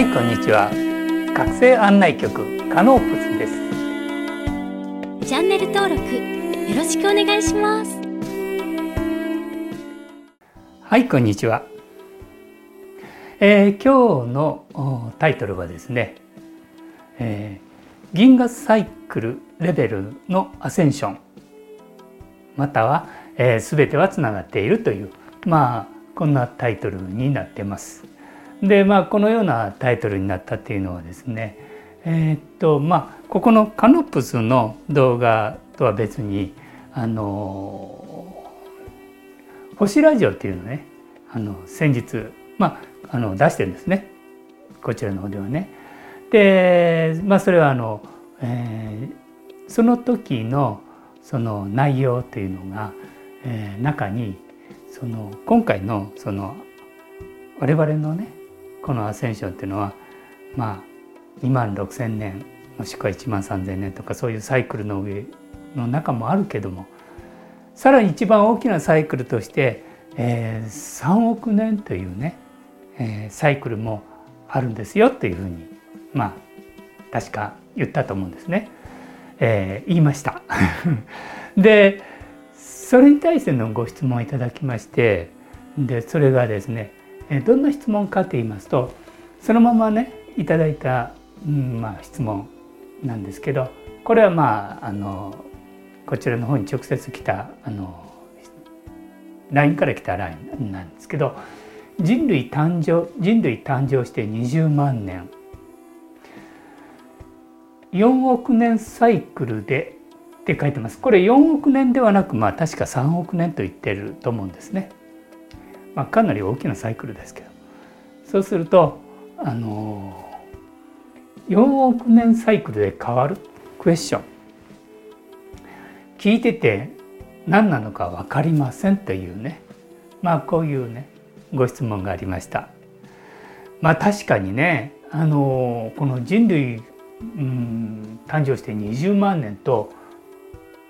はいこんにちは。学生案内局カノープスです。チャンネル登録よろしくお願いします。はいこんにちは、えー、今日のタイトルはですね、えー、銀河サイクルレベルのアセンションまたは、えー、全てはつながっているというまあこんなタイトルになってます。でまあこのようなタイトルになったっていうのはですねえー、っとまあここのカノプスの動画とは別にあの星ラジオっていうのねあの先日まああの出してるんですねこちらの方ではね。でまあそれはあの、えー、その時のその内容というのが、えー、中にその今回のその我々のねこのアセンションっていうのはまあ2万6,000年もしくは1万3,000年とかそういうサイクルの上の中もあるけどもさらに一番大きなサイクルとして、えー、3億年というね、えー、サイクルもあるんですよっていうふうにまあ確か言ったと思うんですね。えー、言いました。でそれに対してのご質問をいただきましてでそれがですねどんな質問かと言いますとそのままねいただいた、うんまあ、質問なんですけどこれはまああのこちらの方に直接来たあの LINE から来た LINE なんですけど人類誕生人類誕生して20万年4億年サイクルでって書いてますこれ4億年ではなくまあ確か3億年と言ってると思うんですね。まあ、かなり大きなサイクルですけど。そうするとあの4億年サイクルで変わる？クエスチョン。聞いてて何なのか分かりませんというね。まあこういうねご質問がありました。まあ確かにねあのこの人類、うん、誕生して20万年と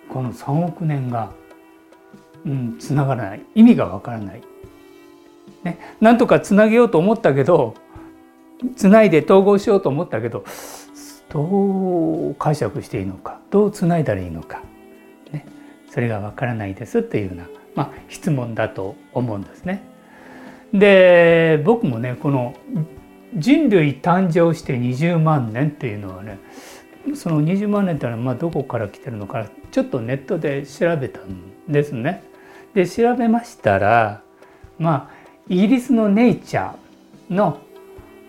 この3億年が、うん、つながらない。意味がわからない、ね、なんとかつなげようと思ったけどつないで統合しようと思ったけどどう解釈していいのかどうつないだらいいのか、ね、それがわからないですっていうような、まあ、質問だと思うんですね。で僕もねこの人類誕生して20万年っていうのはねその20万年っていうのはまあどこから来てるのかちょっとネットで調べたんですね。で調べましたらまあイギリスの「ネイチャーの」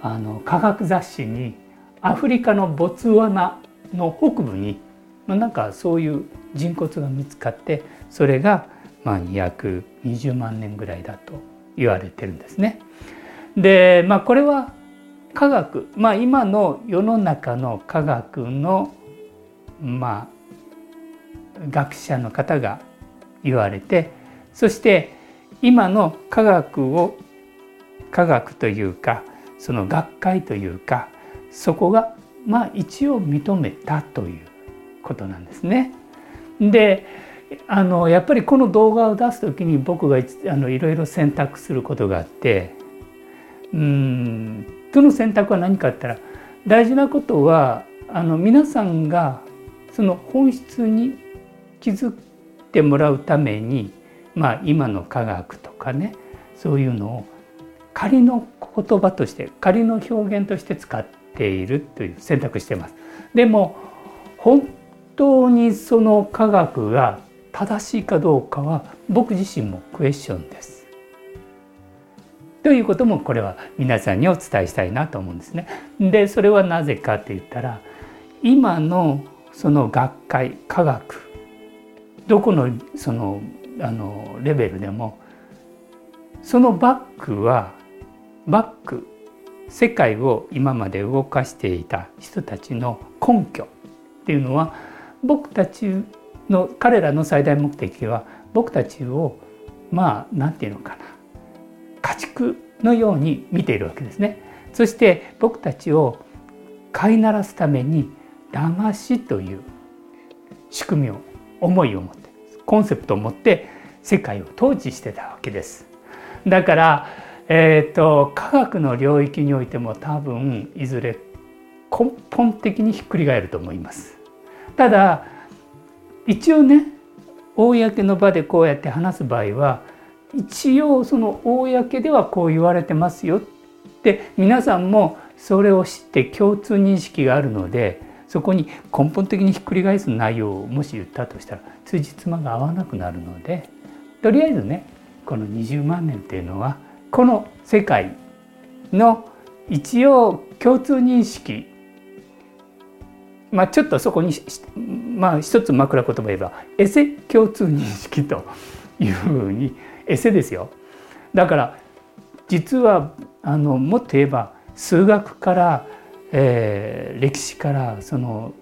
あの科学雑誌にアフリカのボツワナの北部になんかそういう人骨が見つかってそれがまあ220万年ぐらいだと言われてるんですね。でまあこれは科学まあ今の世の中の科学のまあ学者の方が言われてそして今の科学を科学というかその学会というかそこがまあ一応認めたということなんですね。であのやっぱりこの動画を出す時に僕があのいろいろ選択することがあってうんその選択は何かって言ったら大事なことはあの皆さんがその本質に気づいてもらうために、まあ、今の科学とかねそういうのを仮の言葉として仮の表現として使っているという選択してます。でも本当にその科学が正しいかどうかは僕自身もクエスチョンです。ということもこれは皆さんにお伝えしたいなと思うんですね。でそれはなぜかって言ったら今のその学会科学どこのそのあのレベルでもそのバックはバック世界を今まで動かしていた人たちの根拠っていうのは僕たちの彼らの最大目的は僕たちをまあ何て言うのかな家畜のように見ているわけですね。そして僕たちを飼いならすために騙しという仕組みを思いを持ってコンセプトを持って世界を統治してたわけです。だから、えーと、科学の領域においても多分いずれ根本的にひっくり返ると思います。ただ一応ね公の場でこうやって話す場合は一応その公ではこう言われてますよって皆さんもそれを知って共通認識があるのでそこに根本的にひっくり返す内容をもし言ったとしたら辻褄が合わなくなるのでとりあえずねこの20万年っていうのはこの世界の一応共通認識まあちょっとそこにまあ一つ枕言葉言えばエセ共通認識というふうにエセですよ。だから実はあのもっと言えば数学から、えー、歴史からその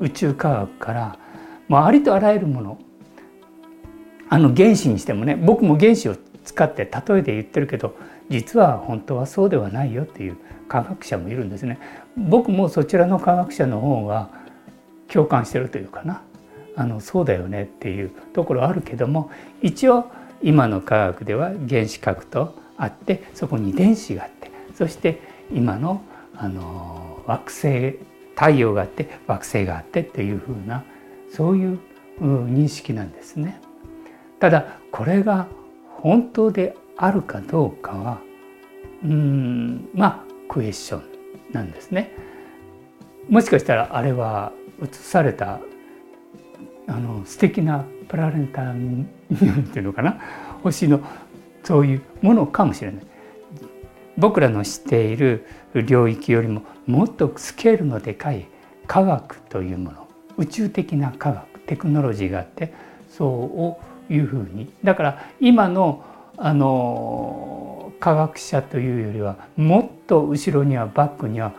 宇宙科学からもうありとあらゆるものあの原子にしてもね僕も原子を使って例えで言ってるけど実は本当はそうではないよっていう科学者もいるんですね。僕もそちらの科学者の方が共感してるというかなあのそうだよねっていうところあるけども一応今の科学では原子核とあってそこに電子があってそして今のあの惑星太陽があって惑星があってっていうふうなそういう認識なんですね。ただこれが本当であるかどうかはうんまあクエスチョンなんですね。もしかしたらあれは映されたあの素敵なプラネタリウムっていうのかな？星のそういうものかもしれない。僕らの知っている領域よりももっとスケールのでかい科学というもの宇宙的な科学テクノロジーがあってそういうふうにだから今のあの科学者というよりはもっと後ろにはバックには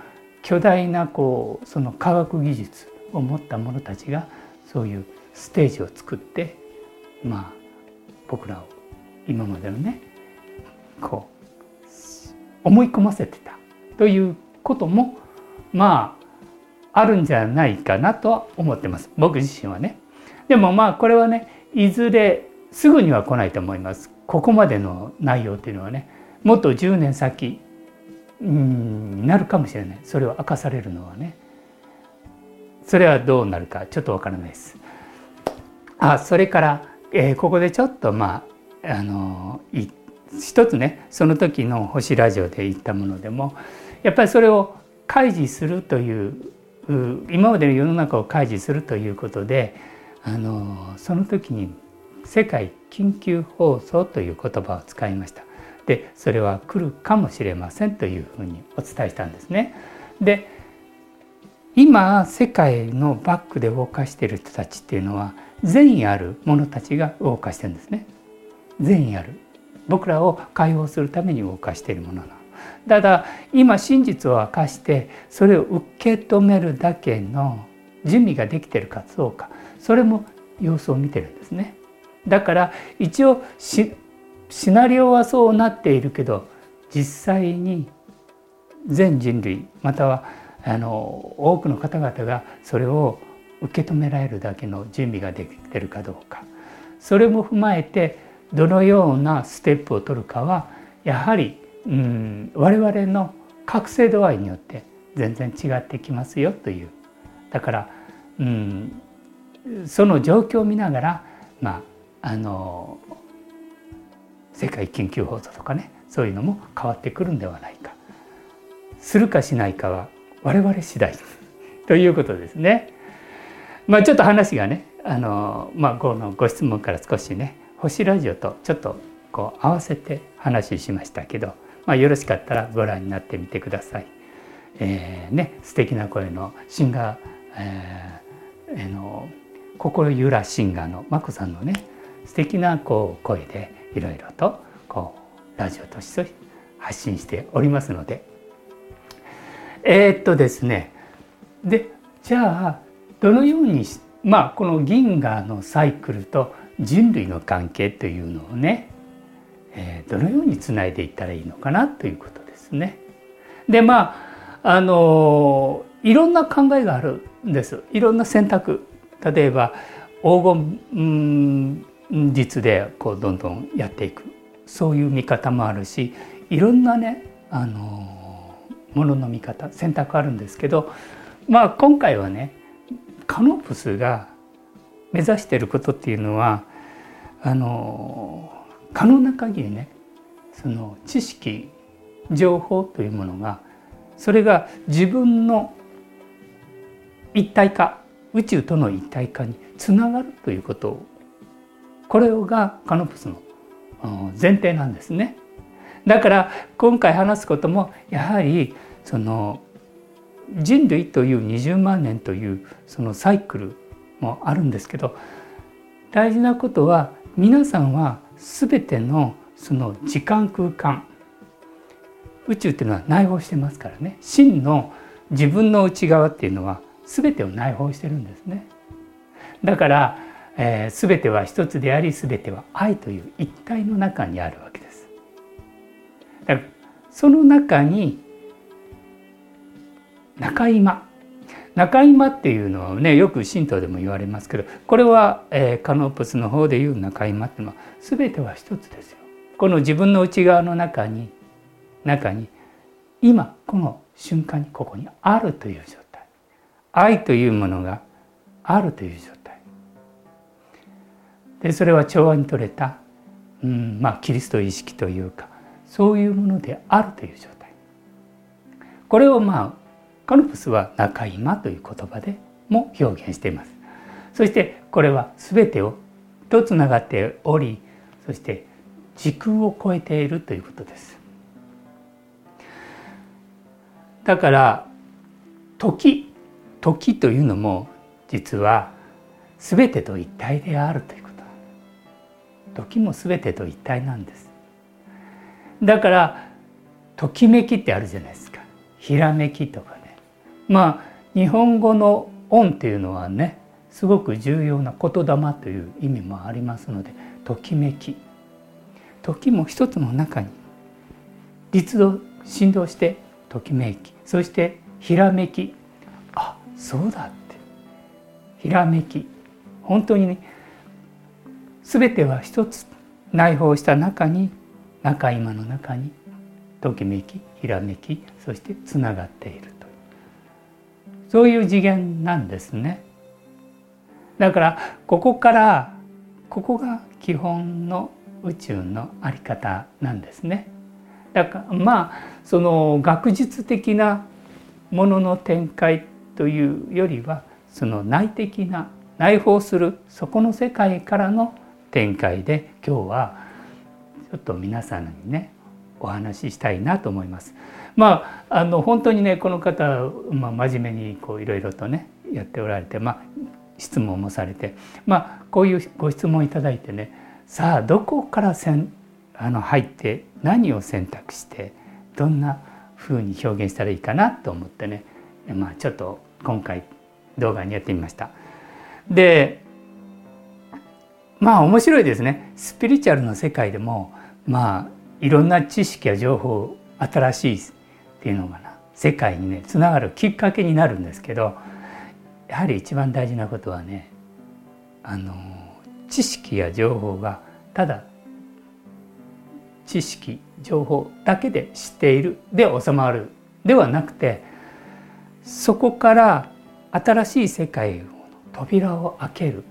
巨大なこうその科学技術を持った者たちがそういうステージを作ってまあ僕らを今までのねこう思い込ませてたということもまああるんじゃないかなとは思ってます僕自身はね。でもまあこれはねいずれすぐには来ないと思います。ここまでの内容っていうのはねもっと10年先になるかもしれないそれを明かされるのはねそれはどうなるかちょっとわからないです。あそれから、えー、ここでちょっとまああの一つねその時の「星ラジオ」で言ったものでもやっぱりそれを開示するという今までの世の中を開示するということであのその時に「世界緊急放送」という言葉を使いました。でそれは来るかもしれませんというふうにお伝えしたんですね。で今世界のバックで動かしている人たちっていうのは善意ある者たちが動かしてるんですね。善意ある僕らを解放するために動かしているものなの。ただ今真実を明かしてそれを受け止めるだけの準備ができてるかどうかそれも様子を見てるんですね。だから一応シナリオはそうなっているけど実際に全人類またはあの多くの方々がそれを受け止められるだけの準備ができてるかどうかそれも踏まえてどのようなステップを取るかはやはりうん我々の覚醒度合いによって全然違ってきますよというだからうんその状況を見ながらまああの世界緊急放送とかねそういうのも変わってくるんではないかするかしないかは我々次第ということですね。まあちょっと話がねあの、まあ、このご質問から少しね星ラジオとちょっとこう合わせて話しましたけど、まあ、よろしかったらご覧になってみてください。えー、ね素敵な声のシンガー、えー、の心ゆらシンガーの眞子さんのね素敵なこう声でいろいろとこうラジオとして発信しておりますのでえー、っとですねでじゃあどのようにまあこの銀河のサイクルと人類の関係というのをね、えー、どのようにつないでいったらいいのかなということですね。でまああのいろんな考えがあるんです。いろんな選択。例えば黄金術でこうどんどんやっていく。そういう見方もあるしいろんなねあのものの見方選択あるんですけどまあ今回はねカノプスが目指していることっていうのはあの可能な限りねその知識情報というものがそれが自分の一体化宇宙との一体化につながるということをこれがカノプスの前提なんですね。だから今回話すこともやはりその人類という20万年というそのサイクルもあるんですけど大事なことは皆さんは全てのその時間空間宇宙っていうのは内包してますからね。真の自分の内側っていうのは全てを内包してるんですね。だから、えー、全ては一つであり全ては愛という一体の中にあるわけです。だからその中に中今中今っていうのはねよく神道でも言われますけどこれは、えー、カノープスの方でいう中今っていうのは全ては一つですよ。この自分の内側の中に中に今この瞬間にここにあるという状態。愛というものがあるという状態。でそれは調和に取れた、うんまあ、キリスト意識というかそういうものであるという状態。これをまあカノプスは中今という言葉でも表現しています。そしてこれは全てをとつながっておりそして時空を超えているということです。だから時時というのも実は全てと一体であるということ。時も全てと一体なんです。だからときめきってあるじゃないですか。ひらめきとかまあ日本語の「音」っていうのはねすごく重要な言霊という意味もありますのでときめき。時も一つの中に立動振動してときめき。そしてひらめき。あそうだって。ひらめき。本当にね全ては一つ内包した中に中今の中にときめきひらめきそしてつながっている。そういう次元なんですね。だからここからここが基本の宇宙の在り方なんですね。だからまあその学術的なものの展開というよりはその内的な内包するそこの世界からの展開で今日はちょっと皆さんにねお話ししたいなと思います。まああの本当にねこの方、まあ、真面目にこういろいろとねやっておられて、まあ、質問もされて、まあ、こういうご質問いただいてねさあどこからせんあの入って何を選択してどんな風に表現したらいいかなと思ってね、まあ、ちょっと今回動画にやってみました。でまあ面白いですねスピリチュアルの世界でもまあいろんな知識や情報新しいていうのがな。世界にねつながるきっかけになるんですけどやはり一番大事なことはねあの知識や情報がただ知識情報だけで知っているで収まるではなくてそこから新しい世界の扉を開ける。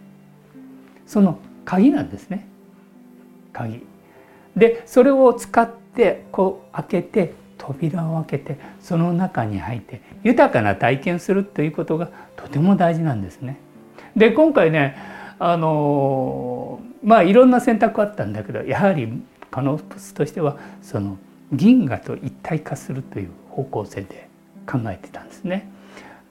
その鍵なんですね。鍵。でそれを使ってこう開けて扉を開けてその中に入って豊かな体験するということがとても大事なんですね。で今回ねあのまあいろんな選択あったんだけどやはりカノプスとしてはその銀河と一体化するという方向性で考えてたんですね。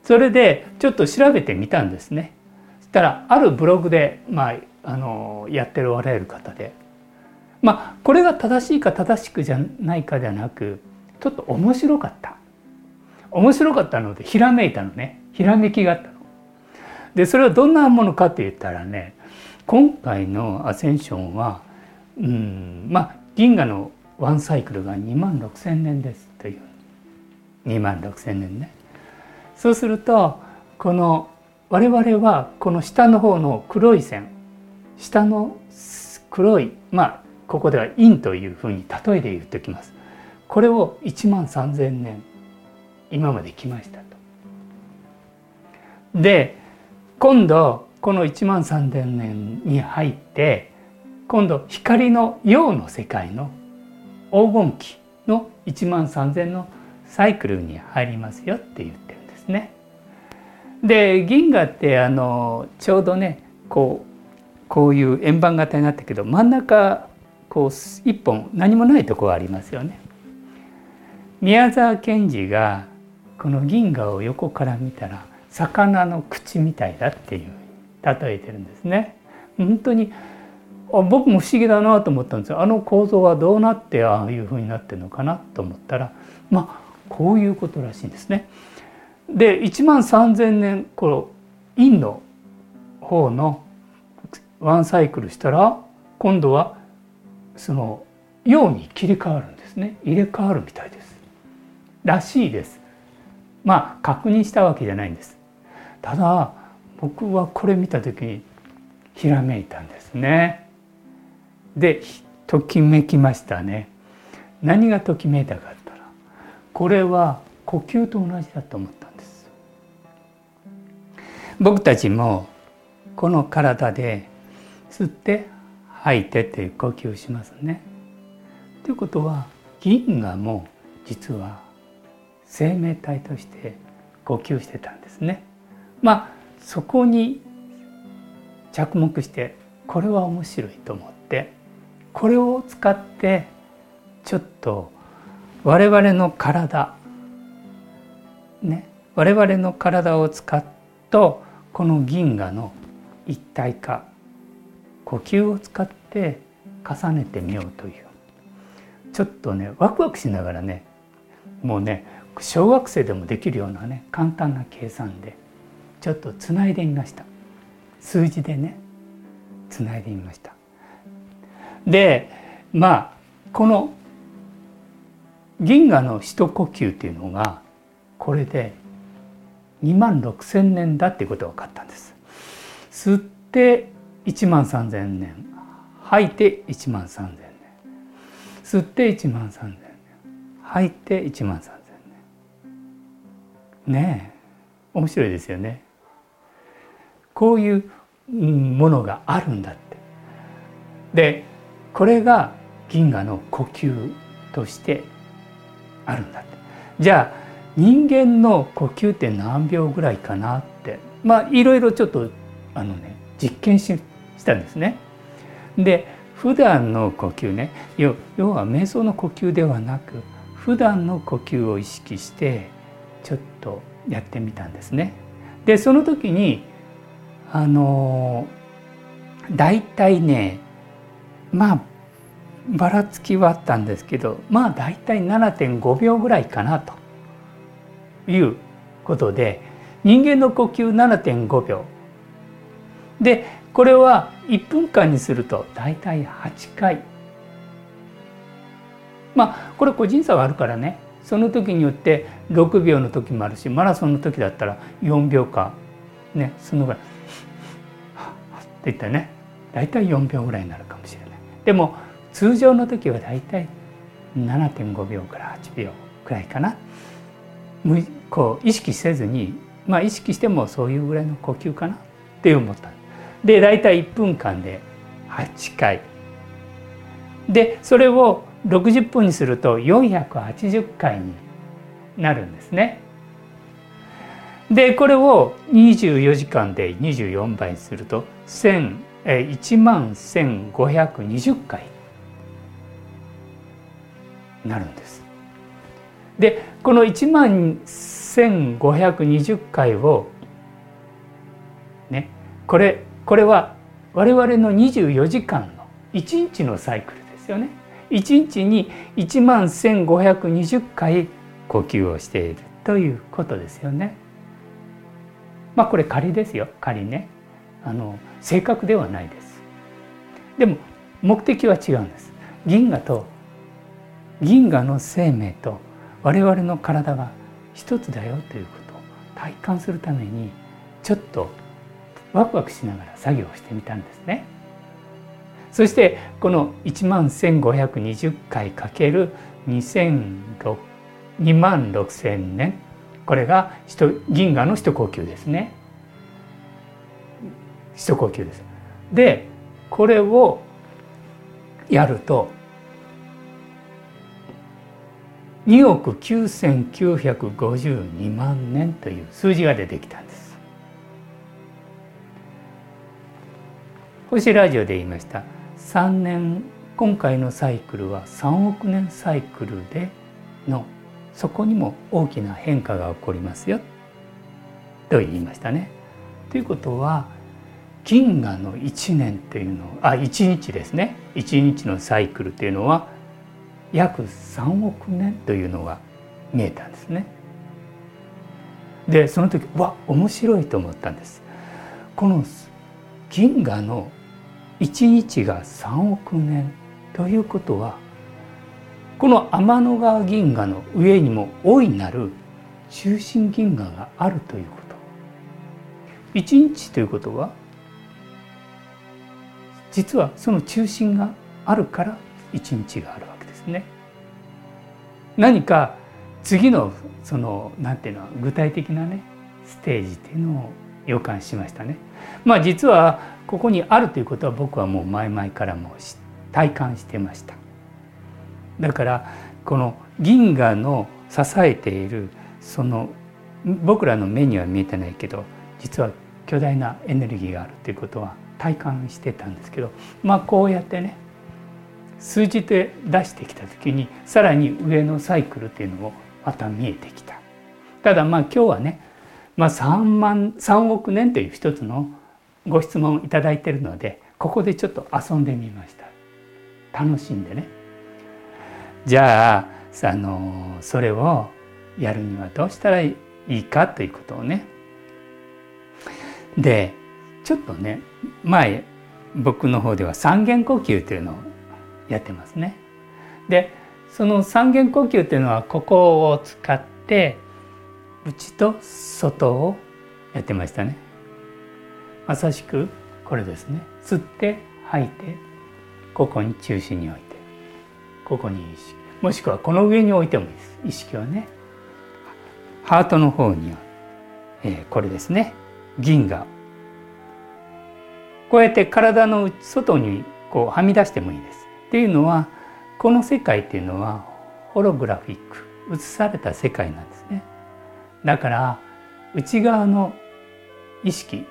それでちょっと調べてみたんですね。そしたらあるブログで、まあ、あのやっておられる方でまあこれが正しいか正しくじゃないかではなくちょっと面白かった面白かったのでひらめいたのねひらめきがあったの。でそれはどんなものかって言ったらね今回のアセンションはうんまあ銀河のワンサイクルが2万6,000年ですという2万6,000年ね。そうするとこの我々はこの下の方の黒い線下の黒いまあここでは陰というふうに例えで言っておきます。これを1万3,000年今まで来ましたと。で今度この1万3,000年に入って今度光の陽の世界の黄金期の1万3,000のサイクルに入りますよって言ってるんですね。で銀河ってあのちょうどねこうこういう円盤型になったけど真ん中こう一本何もないとこがありますよね。宮沢賢治がこの銀河を横から見たら魚の口みたいだっていう例えてるんですね。本当にあ僕も不思議だなと思ったんですよあの構造はどうなってああいうふうになってるのかなと思ったらまあこういうことらしいんですね。で1万3,000年この陰の方のワンサイクルしたら今度はその陽に切り替わるんですね入れ替わるみたいです。らしいです。まあ確認したわけじゃないんです。ただ僕はこれ見た時にひらめいたんですね。でときめきましたね。何がときめいたかったらこれは呼吸と同じだと思ったんです。僕たちもこの体で吸って吐いてっていう呼吸をしますね。ということは銀河も実は生命体として呼吸してたんですね。まあそこに着目してこれは面白いと思ってこれを使ってちょっと我々の体ね我々の体を使っとこの銀河の一体化呼吸を使って重ねてみようというちょっとねワクワクしながらねもうね小学生でもできるようなね簡単な計算でちょっとつないでみました。数字でねつないでみました。でまあこの銀河の一呼吸っていうのがこれで2万6,000年だっていうことが分かったんです。吸って1万3,000年吐いて1万3,000年。吸って1万3,000年吐いて1万3,000年。ねえ。面白いですよね。こういうものがあるんだって。でこれが銀河の呼吸としてあるんだって。じゃあ人間の呼吸って何秒ぐらいかなって。まあいろいろちょっとあのね実験ししたんですね。で普段の呼吸ね。要は瞑想の呼吸ではなく普段の呼吸を意識してちょっとやってみたんですね。でその時にあの大体ねまあばらつきはあったんですけどまあ大体7.5秒ぐらいかなということで人間の呼吸7.5秒。でこれは1分間にすると大体8回。まあこれ個人差はあるからね。その時によって6秒の時もあるしマラソンの時だったら4秒間ねそのぐらいって言ったらね大体4秒ぐらいになるかもしれない。でも通常の時は大体7.5秒から8秒くらいかな。こう意識せずにまあ意識してもそういうぐらいの呼吸かなって思った。で大体1分間で8回。でそれを60分にすると480回になるんですね。でこれを24時間で24倍にすると1万1520回なるんです。でこの1万1520回をねこれこれは我々の24時間の1日のサイクルですよね。1日に1万1520回呼吸をしているということですよね。まあこれ仮ですよ仮ね。あの正確ではないです。でも目的は違うんです。銀河と銀河の生命と我々の体が一つだよということを体感するためにちょっとワクワクしながら作業をしてみたんですね。そしてこの1万1520回かける2万6,000年これが銀河の一呼吸ですね一呼吸です。でこれをやると2億9952万年という数字が出てきたんです。星ラジオで言いました3年今回のサイクルは3億年サイクルでのそこにも大きな変化が起こりますよと言いましたね。ということは銀河の1年というのあ1日ですね1日のサイクルというのは約3億年というのが見えたんですね。でその時わ面白いと思ったんです。この銀河の1日が3億年ということはこの天の川銀河の上にも大いなる中心銀河があるということ。1日ということは実はその中心があるから一日があるわけですね。何か次のそのなんていうの具体的なねステージっていうのを予感しましたね。まあ実はここにあるということは僕はもう前々からも体感してました。だからこの銀河の支えているその僕らの目には見えてないけど実は巨大なエネルギーがあるということは体感してたんですけどまあこうやってね数字で出してきた時にさらに上のサイクルっていうのもまた見えてきた。ただまあ今日はね、まあ、3万3億年という一つのご質問を頂いているのでここでちょっと遊んでみました。楽しんでね。じゃああのそれをやるにはどうしたらいいかということをねでちょっとね前僕の方では三元呼吸というのをやってますね。でその三元呼吸というのはここを使って内と外をやってましたね。まさしくこれですね。吸って吐いてここに中心に置いてここに意識もしくはこの上に置いてもいいです意識はね。ハートの方には、えー、これですね銀河こうやって体の外にこうはみ出してもいいです。っていうのはこの世界っていうのはホログラフィック映された世界なんです。だから内側の意識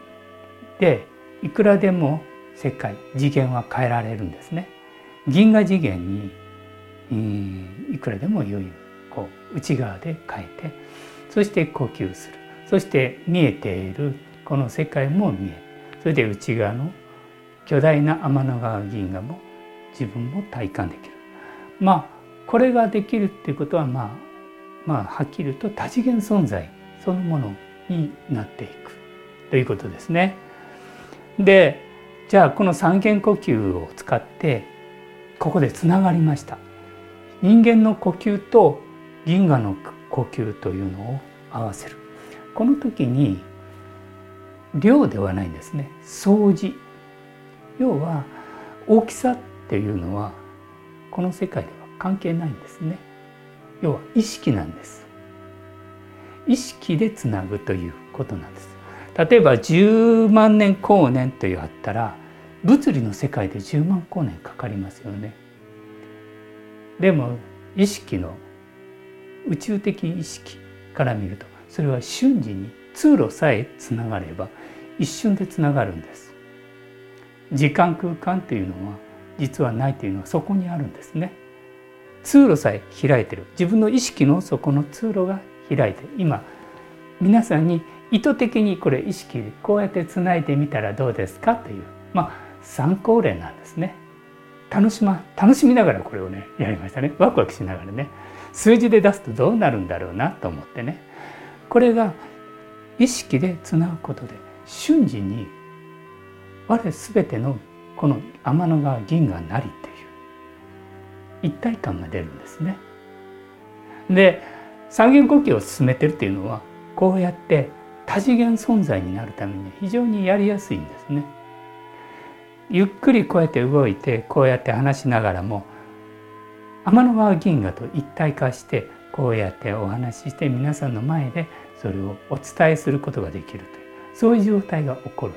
でいくらでも世界次元は変えられるんですね。銀河次元にいくらでも余裕こう内側で変えてそして呼吸する。そして見えている。この世界も見える。それで内側の巨大な天の川銀河も自分も体感できる。まあこれができるっていうことはまあまあはっきり言うと多次元存在そのものになっていくということですね。でじゃあこの三元呼吸を使ってここでつながりました。人間の呼吸と銀河の呼吸というのを合わせる。この時に量ではないんですね掃除要は大きさっていうのはこの世界では関係ないんですね要は意識なんです。意識でつなぐということなんです。例えば10万年光年というあったら物理の世界で10万光年かかりますよね。でも意識の宇宙的意識から見るとそれは瞬時に通路さえつながれば一瞬でつながるんです。時間空間というのは実はないというのはそこにあるんですね。通路さえ開いてる。自分の意識のそこの通路が開いて今皆さんに意図的にこれ意識こうやってつないでみたらどうですかというまあ参考例なんですね。楽しま楽しみながらこれをねやりましたね。ワクワクしながらね。数字で出すとどうなるんだろうなと思ってね。これが意識でつなぐことで瞬時に我全てのこの天の川銀河なりって一体感が出るんですね。で三元呼吸を進めてるっていうのはこうやって多次元存在になるために非常にやりやすいんですね。ゆっくりこうやって動いてこうやって話しながらも天の川銀河と一体化してこうやってお話しして皆さんの前でそれをお伝えすることができるというそういう状態が起こる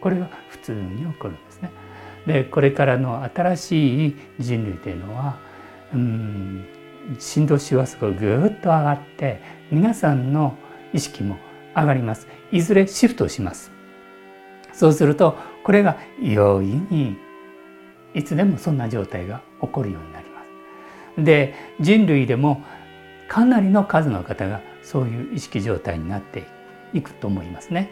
これが普通に起こるんですね。でこれからの新しい人類というのはうん振動周波数がぐっと上がって皆さんの意識も上がります。いずれシフトします。そうするとこれが容易にいつでもそんな状態が起こるようになります。で人類でもかなりの数の方がそういう意識状態になっていくと思いますね。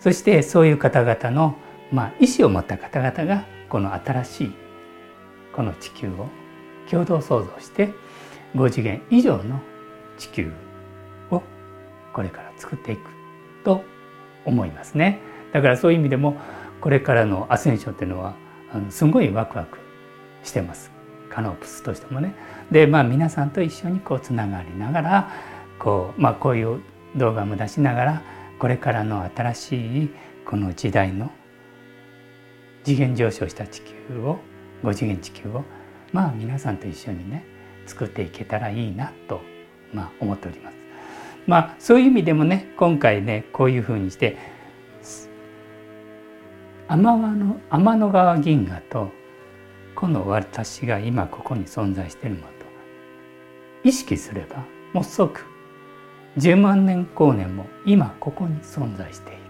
そしてそういう方々のまあ意思を持った方々がこの新しいこの地球を共同創造して5次元以上の地球をこれから作っていくと思いますね。だからそういう意味でもこれからのアセンションっていうのはあのすごいワクワクしてます。カノープスとしてもね。でまあ皆さんと一緒にこうつながりながらこう,、まあ、こういう動画も出しながらこれからの新しいこの時代の次元上昇した地球を5次元地球をまあ皆さんと一緒にね作っていけたらいいなと、まあ、思っております。まあそういう意味でもね今回ねこういうふうにして天の天の川銀河とこの私が今ここに存在しているものと意識すればもう即10万年光年も今ここに存在している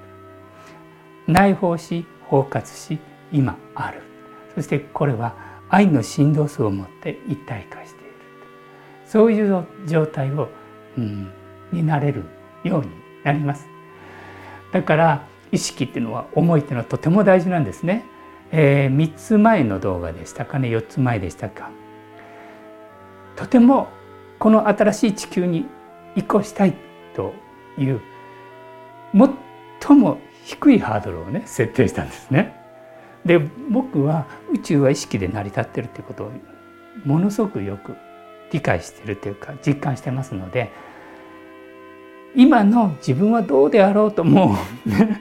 内包し包括し今ある。そしてこれは愛の振動数を持って一体化している。そういう状態を、うん、になれるようになります。だから意識っていうのは思いっていうのはとても大事なんですね、えー、3つ前の動画でしたかね。4つ前でしたか。とてもこの新しい地球に移行したいという最も低いハードルをね設定したんですね。で僕は宇宙は意識で成り立ってるっていうことをものすごくよく理解してるというか実感してますので今の自分はどうであろうともう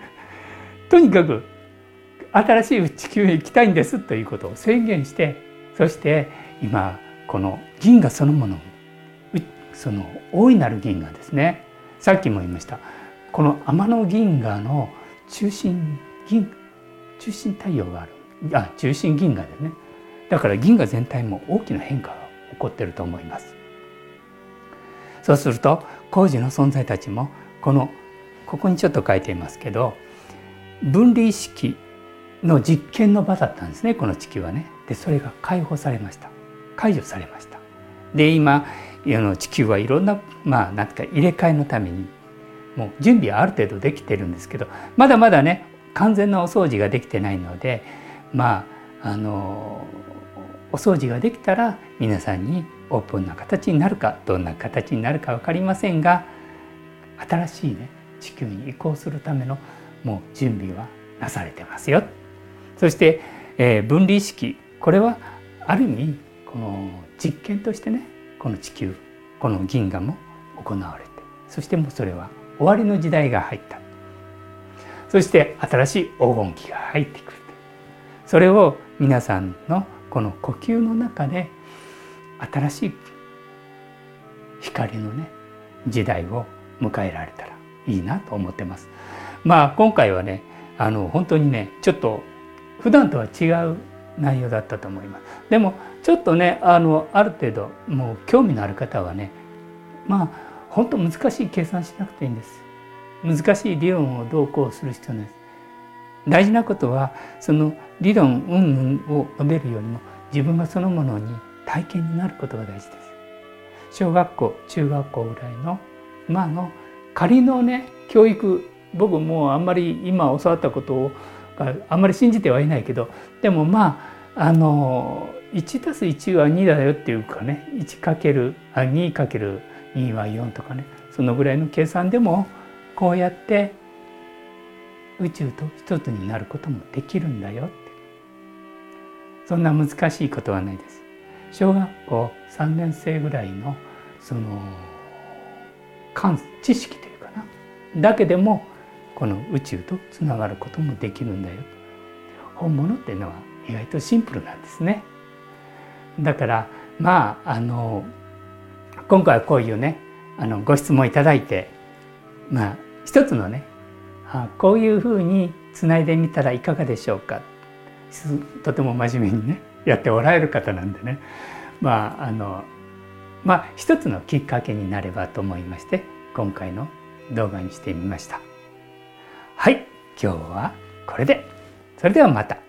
とにかく新しい地球へ行きたいんですということを宣言してそして今この銀河そのものその大いなる銀河ですね。さっきも言いました。この天の銀河の中心銀河中心太陽がある。あ中心銀河でね。だから銀河全体も大きな変化が起こってると思います。そうすると工事の存在たちもこのここにちょっと書いていますけど分離意識の実験の場だったんですねこの地球はね。でそれが解放されました。解除されました。で今地球はいろんなまあ何てか入れ替えのためにもう準備はある程度できてるんですけどまだまだね完全なお掃除ができてないのでまああのお掃除ができたら皆さんにオープンな形になるかどんな形になるか分かりませんが新しいね地球に移行するためのもう準備はなされてますよ。そして、えー、分離意識これはある意味この実験としてねこの地球この銀河も行われてそしてもうそれは終わりの時代が入ったそして新しい黄金期が入ってくるそれを皆さんのこの呼吸の中で新しい光のね時代を迎えられたらいいなと思ってます。まあ今回はねあの本当にねちょっと普段とは違う内容だったと思います。でもちょっとねあのある程度もう興味のある方はねまあ本当難しい計算しなくていいんです。難しい理論をどうこうする必要ないです。大事なことはその理論云々を述べるよりも自分がそのものに体験になることが大事です。小学校中学校ぐらいのまあの仮のね教育僕もうあんまり今教わったことをあんまり信じてはいないけどでもまああの1たす1は2だよっていうかね 1×2×2 は4とかねそのぐらいの計算でもこうやって宇宙と一つになることもできるんだよって。そんな難しいことはないです。小学校3年生ぐらいのその知識というかな。だけでもこの宇宙とつながることもできるんだよ。本物っていうのは意外とシンプルなんですね。だからまああの今回はこういうねあのご質問いただいてまあ一つのねあこういうふうにつないでみたらいかがでしょうかとても真面目にねやっておられる方なんでねまああのまあ一つのきっかけになればと思いまして今回の動画にしてみました。はい今日はこれでそれではまた。